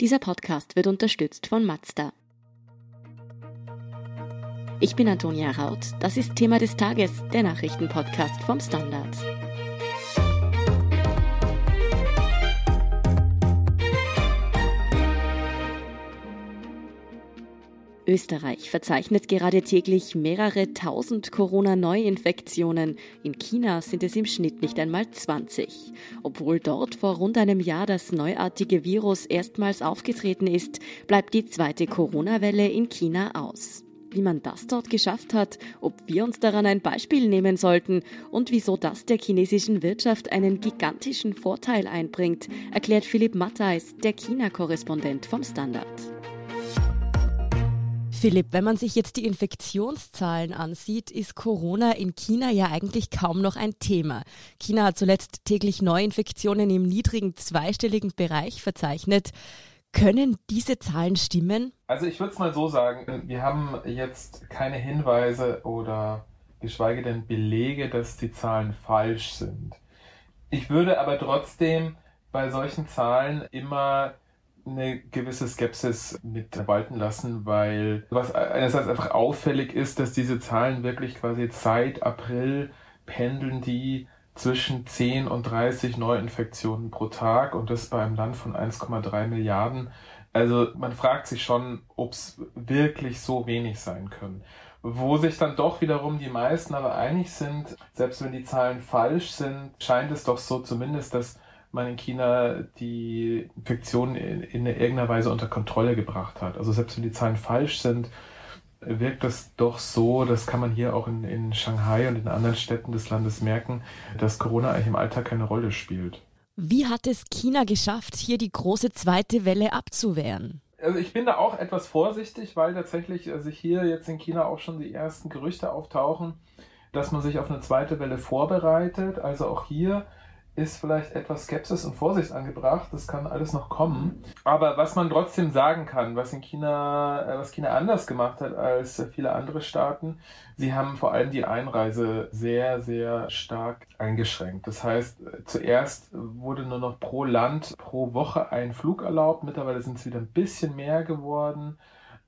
Dieser Podcast wird unterstützt von Mazda. Ich bin Antonia Raut. Das ist Thema des Tages, der Nachrichtenpodcast vom Standard. Österreich verzeichnet gerade täglich mehrere tausend Corona-Neuinfektionen. In China sind es im Schnitt nicht einmal 20. Obwohl dort vor rund einem Jahr das neuartige Virus erstmals aufgetreten ist, bleibt die zweite Corona-Welle in China aus. Wie man das dort geschafft hat, ob wir uns daran ein Beispiel nehmen sollten und wieso das der chinesischen Wirtschaft einen gigantischen Vorteil einbringt, erklärt Philipp Mattheis, der China-Korrespondent vom Standard. Philipp, wenn man sich jetzt die Infektionszahlen ansieht, ist Corona in China ja eigentlich kaum noch ein Thema. China hat zuletzt täglich Neuinfektionen im niedrigen zweistelligen Bereich verzeichnet. Können diese Zahlen stimmen? Also ich würde es mal so sagen, wir haben jetzt keine Hinweise oder geschweige denn Belege, dass die Zahlen falsch sind. Ich würde aber trotzdem bei solchen Zahlen immer eine gewisse Skepsis mit walten lassen, weil was einerseits einfach auffällig ist, dass diese Zahlen wirklich quasi seit April pendeln die zwischen 10 und 30 Neuinfektionen pro Tag und das bei einem Land von 1,3 Milliarden. Also man fragt sich schon, ob es wirklich so wenig sein können. Wo sich dann doch wiederum die meisten aber einig sind, selbst wenn die Zahlen falsch sind, scheint es doch so zumindest, dass man in China die Infektion in, in irgendeiner Weise unter Kontrolle gebracht hat. Also selbst wenn die Zahlen falsch sind, wirkt das doch so, das kann man hier auch in, in Shanghai und in anderen Städten des Landes merken, dass Corona eigentlich im Alltag keine Rolle spielt. Wie hat es China geschafft, hier die große zweite Welle abzuwehren? Also ich bin da auch etwas vorsichtig, weil tatsächlich sich also hier jetzt in China auch schon die ersten Gerüchte auftauchen, dass man sich auf eine zweite Welle vorbereitet. Also auch hier ist vielleicht etwas Skepsis und Vorsicht angebracht. Das kann alles noch kommen. Aber was man trotzdem sagen kann, was in China, äh, was China anders gemacht hat als viele andere Staaten, sie haben vor allem die Einreise sehr, sehr stark eingeschränkt. Das heißt, zuerst wurde nur noch pro Land pro Woche ein Flug erlaubt. Mittlerweile sind es wieder ein bisschen mehr geworden.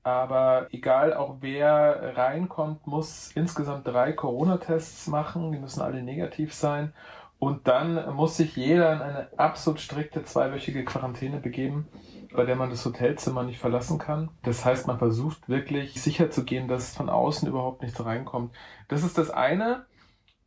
Aber egal auch wer reinkommt, muss insgesamt drei Corona-Tests machen. Die müssen alle negativ sein. Und dann muss sich jeder in eine absolut strikte zweiwöchige Quarantäne begeben, bei der man das Hotelzimmer nicht verlassen kann. Das heißt, man versucht wirklich sicher zu gehen, dass von außen überhaupt nichts reinkommt. Das ist das eine.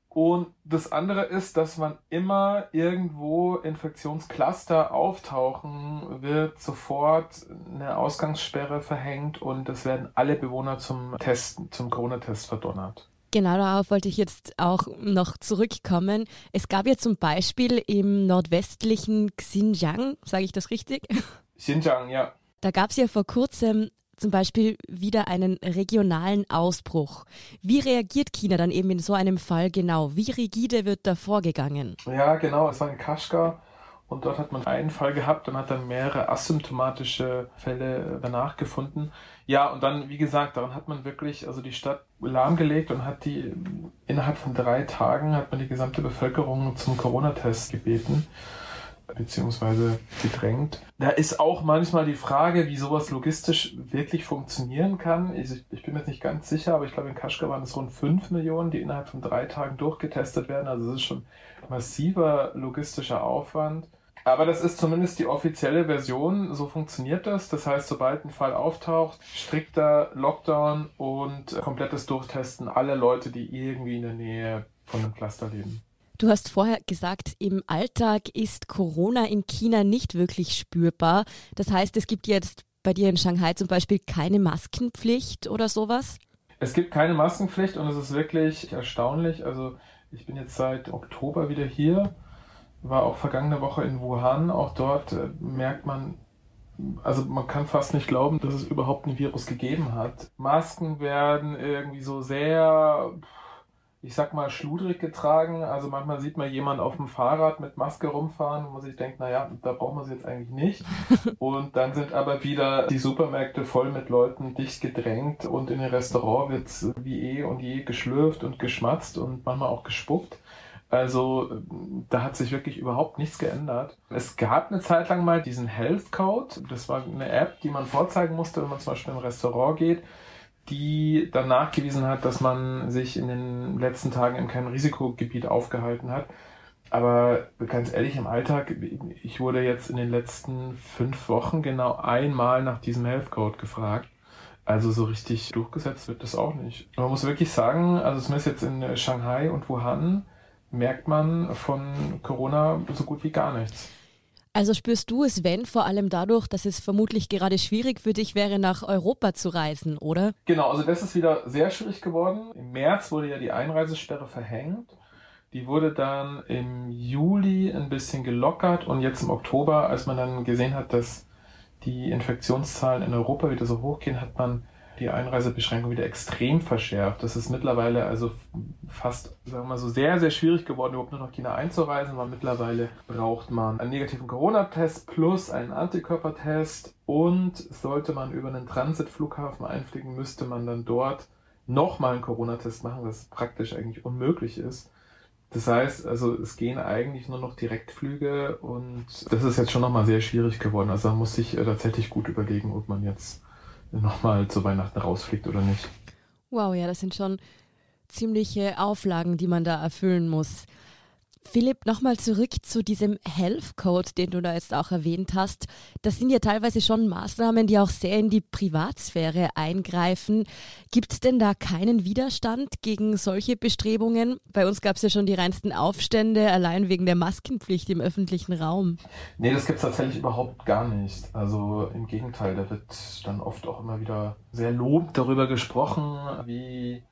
Und das andere ist, dass man immer irgendwo Infektionscluster auftauchen, wird sofort eine Ausgangssperre verhängt und es werden alle Bewohner zum Testen, zum Corona-Test verdonnert. Genau darauf wollte ich jetzt auch noch zurückkommen. Es gab ja zum Beispiel im nordwestlichen Xinjiang, sage ich das richtig? Xinjiang, ja. Da gab es ja vor kurzem zum Beispiel wieder einen regionalen Ausbruch. Wie reagiert China dann eben in so einem Fall genau? Wie rigide wird da vorgegangen? Ja, genau. Es war in Kashgar und dort hat man einen Fall gehabt und hat dann mehrere asymptomatische Fälle danach gefunden. Ja, und dann, wie gesagt, daran hat man wirklich, also die Stadt lahmgelegt und hat die, innerhalb von drei Tagen hat man die gesamte Bevölkerung zum Corona-Test gebeten beziehungsweise gedrängt. Da ist auch manchmal die Frage, wie sowas logistisch wirklich funktionieren kann. Ich, ich bin mir jetzt nicht ganz sicher, aber ich glaube, in Kaschgar waren es rund fünf Millionen, die innerhalb von drei Tagen durchgetestet werden. Also es ist schon massiver logistischer Aufwand. Aber das ist zumindest die offizielle Version. So funktioniert das. Das heißt, sobald ein Fall auftaucht, strikter Lockdown und komplettes Durchtesten aller Leute, die irgendwie in der Nähe von einem Cluster leben. Du hast vorher gesagt, im Alltag ist Corona in China nicht wirklich spürbar. Das heißt, es gibt jetzt bei dir in Shanghai zum Beispiel keine Maskenpflicht oder sowas? Es gibt keine Maskenpflicht und es ist wirklich erstaunlich. Also ich bin jetzt seit Oktober wieder hier war auch vergangene Woche in Wuhan. Auch dort äh, merkt man, also man kann fast nicht glauben, dass es überhaupt ein Virus gegeben hat. Masken werden irgendwie so sehr, ich sag mal, schludrig getragen. Also manchmal sieht man jemanden auf dem Fahrrad mit Maske rumfahren, wo man sich denkt, naja, da braucht man sie jetzt eigentlich nicht. Und dann sind aber wieder die Supermärkte voll mit Leuten dicht gedrängt und in den Restaurant wird wie eh und je geschlürft und geschmatzt und manchmal auch gespuckt. Also da hat sich wirklich überhaupt nichts geändert. Es gab eine Zeit lang mal diesen Health Code. Das war eine App, die man vorzeigen musste, wenn man zum Beispiel im Restaurant geht, die dann nachgewiesen hat, dass man sich in den letzten Tagen in keinem Risikogebiet aufgehalten hat. Aber ganz ehrlich, im Alltag, ich wurde jetzt in den letzten fünf Wochen genau einmal nach diesem Health Code gefragt. Also so richtig durchgesetzt wird das auch nicht. Man muss wirklich sagen, also zumindest jetzt in Shanghai und Wuhan merkt man von Corona so gut wie gar nichts. Also spürst du es, wenn, vor allem dadurch, dass es vermutlich gerade schwierig für dich wäre, nach Europa zu reisen, oder? Genau, also das ist wieder sehr schwierig geworden. Im März wurde ja die Einreisesperre verhängt. Die wurde dann im Juli ein bisschen gelockert und jetzt im Oktober, als man dann gesehen hat, dass die Infektionszahlen in Europa wieder so hoch gehen, hat man die Einreisebeschränkung wieder extrem verschärft. Das ist mittlerweile also fast, sagen wir mal so, sehr, sehr schwierig geworden, überhaupt nur nach China einzureisen, weil mittlerweile braucht man einen negativen Corona-Test plus einen Antikörpertest und sollte man über einen Transitflughafen einfliegen, müsste man dann dort nochmal einen Corona-Test machen, was praktisch eigentlich unmöglich ist. Das heißt, also es gehen eigentlich nur noch Direktflüge und das ist jetzt schon nochmal sehr schwierig geworden. Also man muss sich äh, tatsächlich gut überlegen, ob man jetzt nochmal zu Weihnachten rausfliegt oder nicht. Wow, ja, das sind schon ziemliche Auflagen, die man da erfüllen muss. Philipp, nochmal zurück zu diesem Health Code, den du da jetzt auch erwähnt hast. Das sind ja teilweise schon Maßnahmen, die auch sehr in die Privatsphäre eingreifen. Gibt es denn da keinen Widerstand gegen solche Bestrebungen? Bei uns gab es ja schon die reinsten Aufstände, allein wegen der Maskenpflicht im öffentlichen Raum. Nee, das gibt es tatsächlich überhaupt gar nicht. Also im Gegenteil, da wird dann oft auch immer wieder sehr lobend darüber gesprochen, wie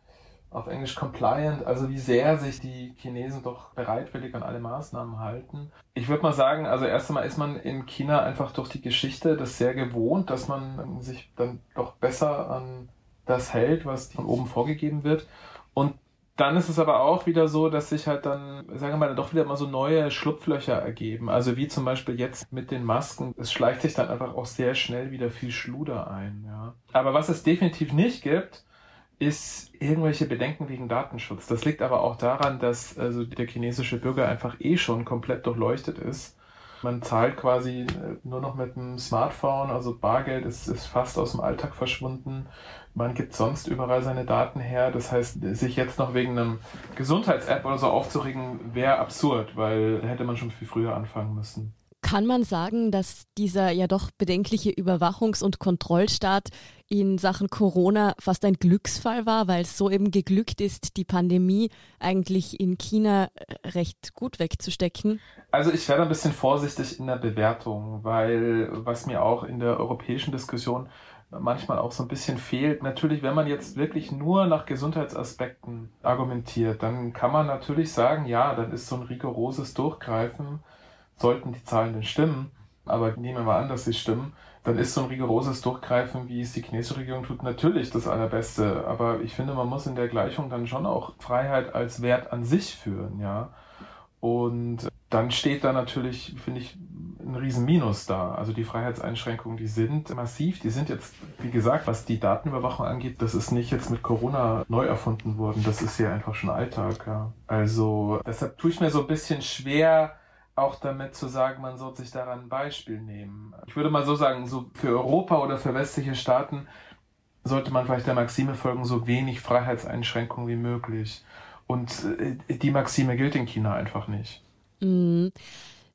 auf Englisch compliant, also wie sehr sich die Chinesen doch bereitwillig an alle Maßnahmen halten. Ich würde mal sagen, also erst einmal ist man in China einfach durch die Geschichte das sehr gewohnt, dass man sich dann doch besser an das hält, was von oben vorgegeben wird. Und dann ist es aber auch wieder so, dass sich halt dann, sagen wir mal, doch wieder mal so neue Schlupflöcher ergeben. Also wie zum Beispiel jetzt mit den Masken. Es schleicht sich dann einfach auch sehr schnell wieder viel Schluder ein. Ja. Aber was es definitiv nicht gibt, ist irgendwelche Bedenken wegen Datenschutz. Das liegt aber auch daran, dass also der chinesische Bürger einfach eh schon komplett durchleuchtet ist. Man zahlt quasi äh, nur noch mit dem Smartphone, also Bargeld ist, ist fast aus dem Alltag verschwunden. Man gibt sonst überall seine Daten her. Das heißt, sich jetzt noch wegen einem Gesundheits-App oder so aufzuregen, wäre absurd, weil hätte man schon viel früher anfangen müssen. Kann man sagen, dass dieser ja doch bedenkliche Überwachungs- und Kontrollstaat in Sachen Corona fast ein Glücksfall war, weil es so eben geglückt ist, die Pandemie eigentlich in China äh, recht gut wegzustecken? Also ich werde ein bisschen vorsichtig in der Bewertung, weil was mir auch in der europäischen Diskussion manchmal auch so ein bisschen fehlt. Natürlich, wenn man jetzt wirklich nur nach Gesundheitsaspekten argumentiert, dann kann man natürlich sagen, ja, dann ist so ein rigoroses Durchgreifen sollten die Zahlen denn stimmen, aber nehmen wir mal an, dass sie stimmen, dann ist so ein rigoroses Durchgreifen, wie es die chinesische Regierung tut, natürlich das Allerbeste. Aber ich finde, man muss in der Gleichung dann schon auch Freiheit als Wert an sich führen, ja. Und dann steht da natürlich, finde ich, ein Riesenminus da. Also die Freiheitseinschränkungen, die sind massiv. Die sind jetzt, wie gesagt, was die Datenüberwachung angeht, das ist nicht jetzt mit Corona neu erfunden worden. Das ist ja einfach schon Alltag. Ja. Also deshalb tue ich mir so ein bisschen schwer, auch damit zu sagen, man sollte sich daran ein Beispiel nehmen. Ich würde mal so sagen, so für Europa oder für westliche Staaten sollte man vielleicht der Maxime folgen, so wenig Freiheitseinschränkungen wie möglich. Und äh, die Maxime gilt in China einfach nicht. Mhm.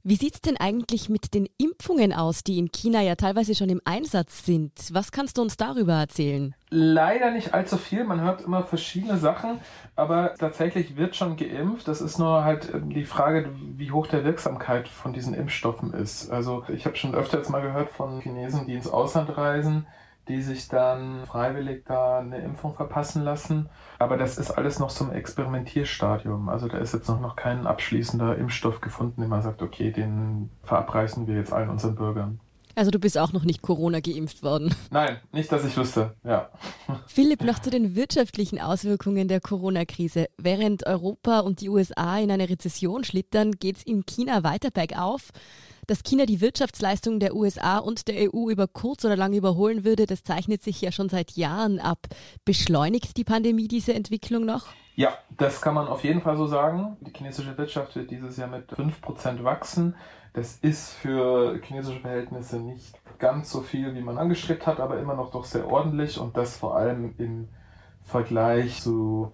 Wie sieht es denn eigentlich mit den Impfungen aus, die in China ja teilweise schon im Einsatz sind? Was kannst du uns darüber erzählen? Leider nicht allzu viel. Man hört immer verschiedene Sachen, aber tatsächlich wird schon geimpft. Das ist nur halt ähm, die Frage, wie hoch der Wirksamkeit von diesen Impfstoffen ist. Also ich habe schon öfter jetzt mal gehört von Chinesen, die ins Ausland reisen, die sich dann freiwillig da eine Impfung verpassen lassen. Aber das ist alles noch so ein Experimentierstadium. Also da ist jetzt noch, noch kein abschließender Impfstoff gefunden, den man sagt, okay, den verabreichen wir jetzt allen unseren Bürgern. Also du bist auch noch nicht Corona geimpft worden. Nein, nicht, dass ich wüsste, ja. Philipp, noch zu den wirtschaftlichen Auswirkungen der Corona-Krise. Während Europa und die USA in eine Rezession schlittern, geht es in China weiter bergauf. Dass China die Wirtschaftsleistungen der USA und der EU über kurz oder lang überholen würde, das zeichnet sich ja schon seit Jahren ab. Beschleunigt die Pandemie diese Entwicklung noch? Ja, das kann man auf jeden Fall so sagen. Die chinesische Wirtschaft wird dieses Jahr mit 5% wachsen. Das ist für chinesische Verhältnisse nicht ganz so viel, wie man angestrebt hat, aber immer noch doch sehr ordentlich und das vor allem im Vergleich zu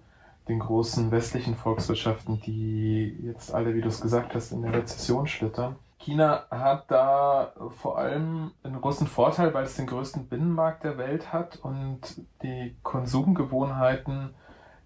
den großen westlichen Volkswirtschaften, die jetzt alle, wie du es gesagt hast, in der Rezession schlittern. China hat da vor allem einen großen Vorteil, weil es den größten Binnenmarkt der Welt hat und die Konsumgewohnheiten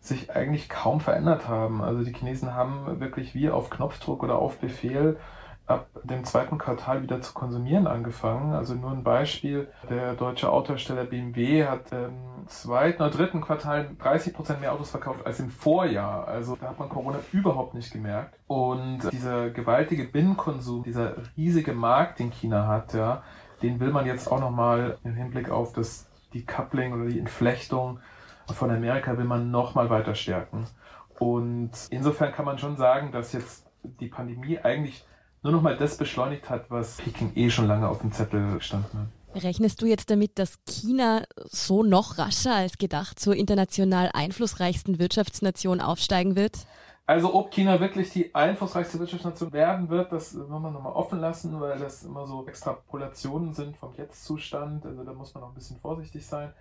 sich eigentlich kaum verändert haben. Also die Chinesen haben wirklich wie auf Knopfdruck oder auf Befehl ab dem zweiten Quartal wieder zu konsumieren angefangen. Also nur ein Beispiel, der deutsche Autohersteller BMW hat im zweiten oder dritten Quartal 30 Prozent mehr Autos verkauft als im Vorjahr. Also da hat man Corona überhaupt nicht gemerkt. Und dieser gewaltige Binnenkonsum, dieser riesige Markt, den China hat, ja, den will man jetzt auch nochmal im Hinblick auf das Decoupling oder die Entflechtung von Amerika will man nochmal weiter stärken. Und insofern kann man schon sagen, dass jetzt die Pandemie eigentlich nur noch mal das beschleunigt hat, was Peking eh schon lange auf dem Zettel stand. Ne? Rechnest du jetzt damit, dass China so noch rascher als gedacht zur international einflussreichsten Wirtschaftsnation aufsteigen wird? Also ob China wirklich die einflussreichste Wirtschaftsnation werden wird, das wollen wir nochmal offen lassen, weil das immer so Extrapolationen sind vom Jetzt-Zustand. Also da muss man auch ein bisschen vorsichtig sein.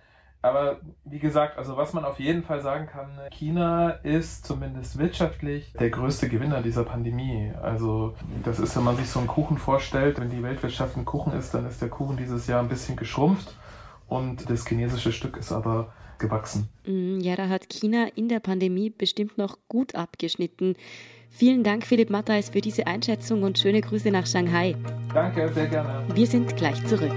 Aber wie gesagt, also was man auf jeden Fall sagen kann, China ist zumindest wirtschaftlich der größte Gewinner dieser Pandemie. Also das ist, wenn man sich so einen Kuchen vorstellt, wenn die Weltwirtschaft ein Kuchen ist, dann ist der Kuchen dieses Jahr ein bisschen geschrumpft und das chinesische Stück ist aber gewachsen. Mm, ja, da hat China in der Pandemie bestimmt noch gut abgeschnitten. Vielen Dank, Philipp Matthais, für diese Einschätzung und schöne Grüße nach Shanghai. Danke, sehr gerne. Wir sind gleich zurück.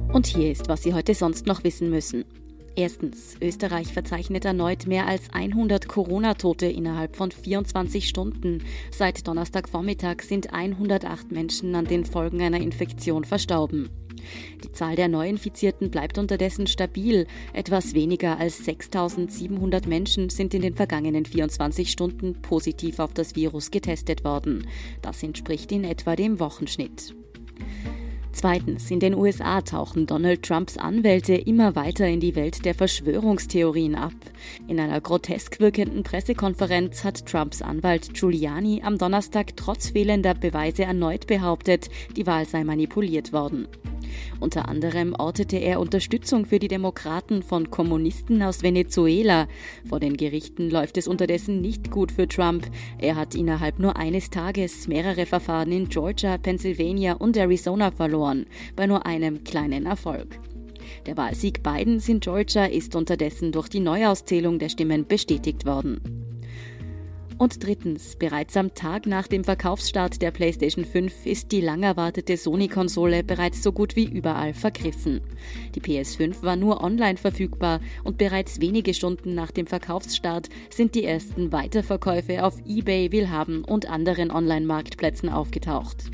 Und hier ist, was Sie heute sonst noch wissen müssen. Erstens, Österreich verzeichnet erneut mehr als 100 Corona-Tote innerhalb von 24 Stunden. Seit Donnerstagvormittag sind 108 Menschen an den Folgen einer Infektion verstorben. Die Zahl der Neuinfizierten bleibt unterdessen stabil. Etwas weniger als 6700 Menschen sind in den vergangenen 24 Stunden positiv auf das Virus getestet worden. Das entspricht in etwa dem Wochenschnitt. Zweitens, in den USA tauchen Donald Trumps Anwälte immer weiter in die Welt der Verschwörungstheorien ab. In einer grotesk wirkenden Pressekonferenz hat Trumps Anwalt Giuliani am Donnerstag trotz fehlender Beweise erneut behauptet, die Wahl sei manipuliert worden. Unter anderem ortete er Unterstützung für die Demokraten von Kommunisten aus Venezuela. Vor den Gerichten läuft es unterdessen nicht gut für Trump. Er hat innerhalb nur eines Tages mehrere Verfahren in Georgia, Pennsylvania und Arizona verloren, bei nur einem kleinen Erfolg. Der Wahlsieg Bidens in Georgia ist unterdessen durch die Neuauszählung der Stimmen bestätigt worden. Und drittens, bereits am Tag nach dem Verkaufsstart der PlayStation 5 ist die lang erwartete Sony-Konsole bereits so gut wie überall vergriffen. Die PS5 war nur online verfügbar und bereits wenige Stunden nach dem Verkaufsstart sind die ersten Weiterverkäufe auf eBay, Willhaben und anderen Online-Marktplätzen aufgetaucht.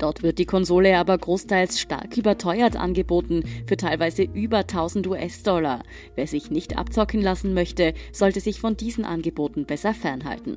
Dort wird die Konsole aber großteils stark überteuert angeboten, für teilweise über 1000 US-Dollar. Wer sich nicht abzocken lassen möchte, sollte sich von diesen Angeboten besser fernhalten.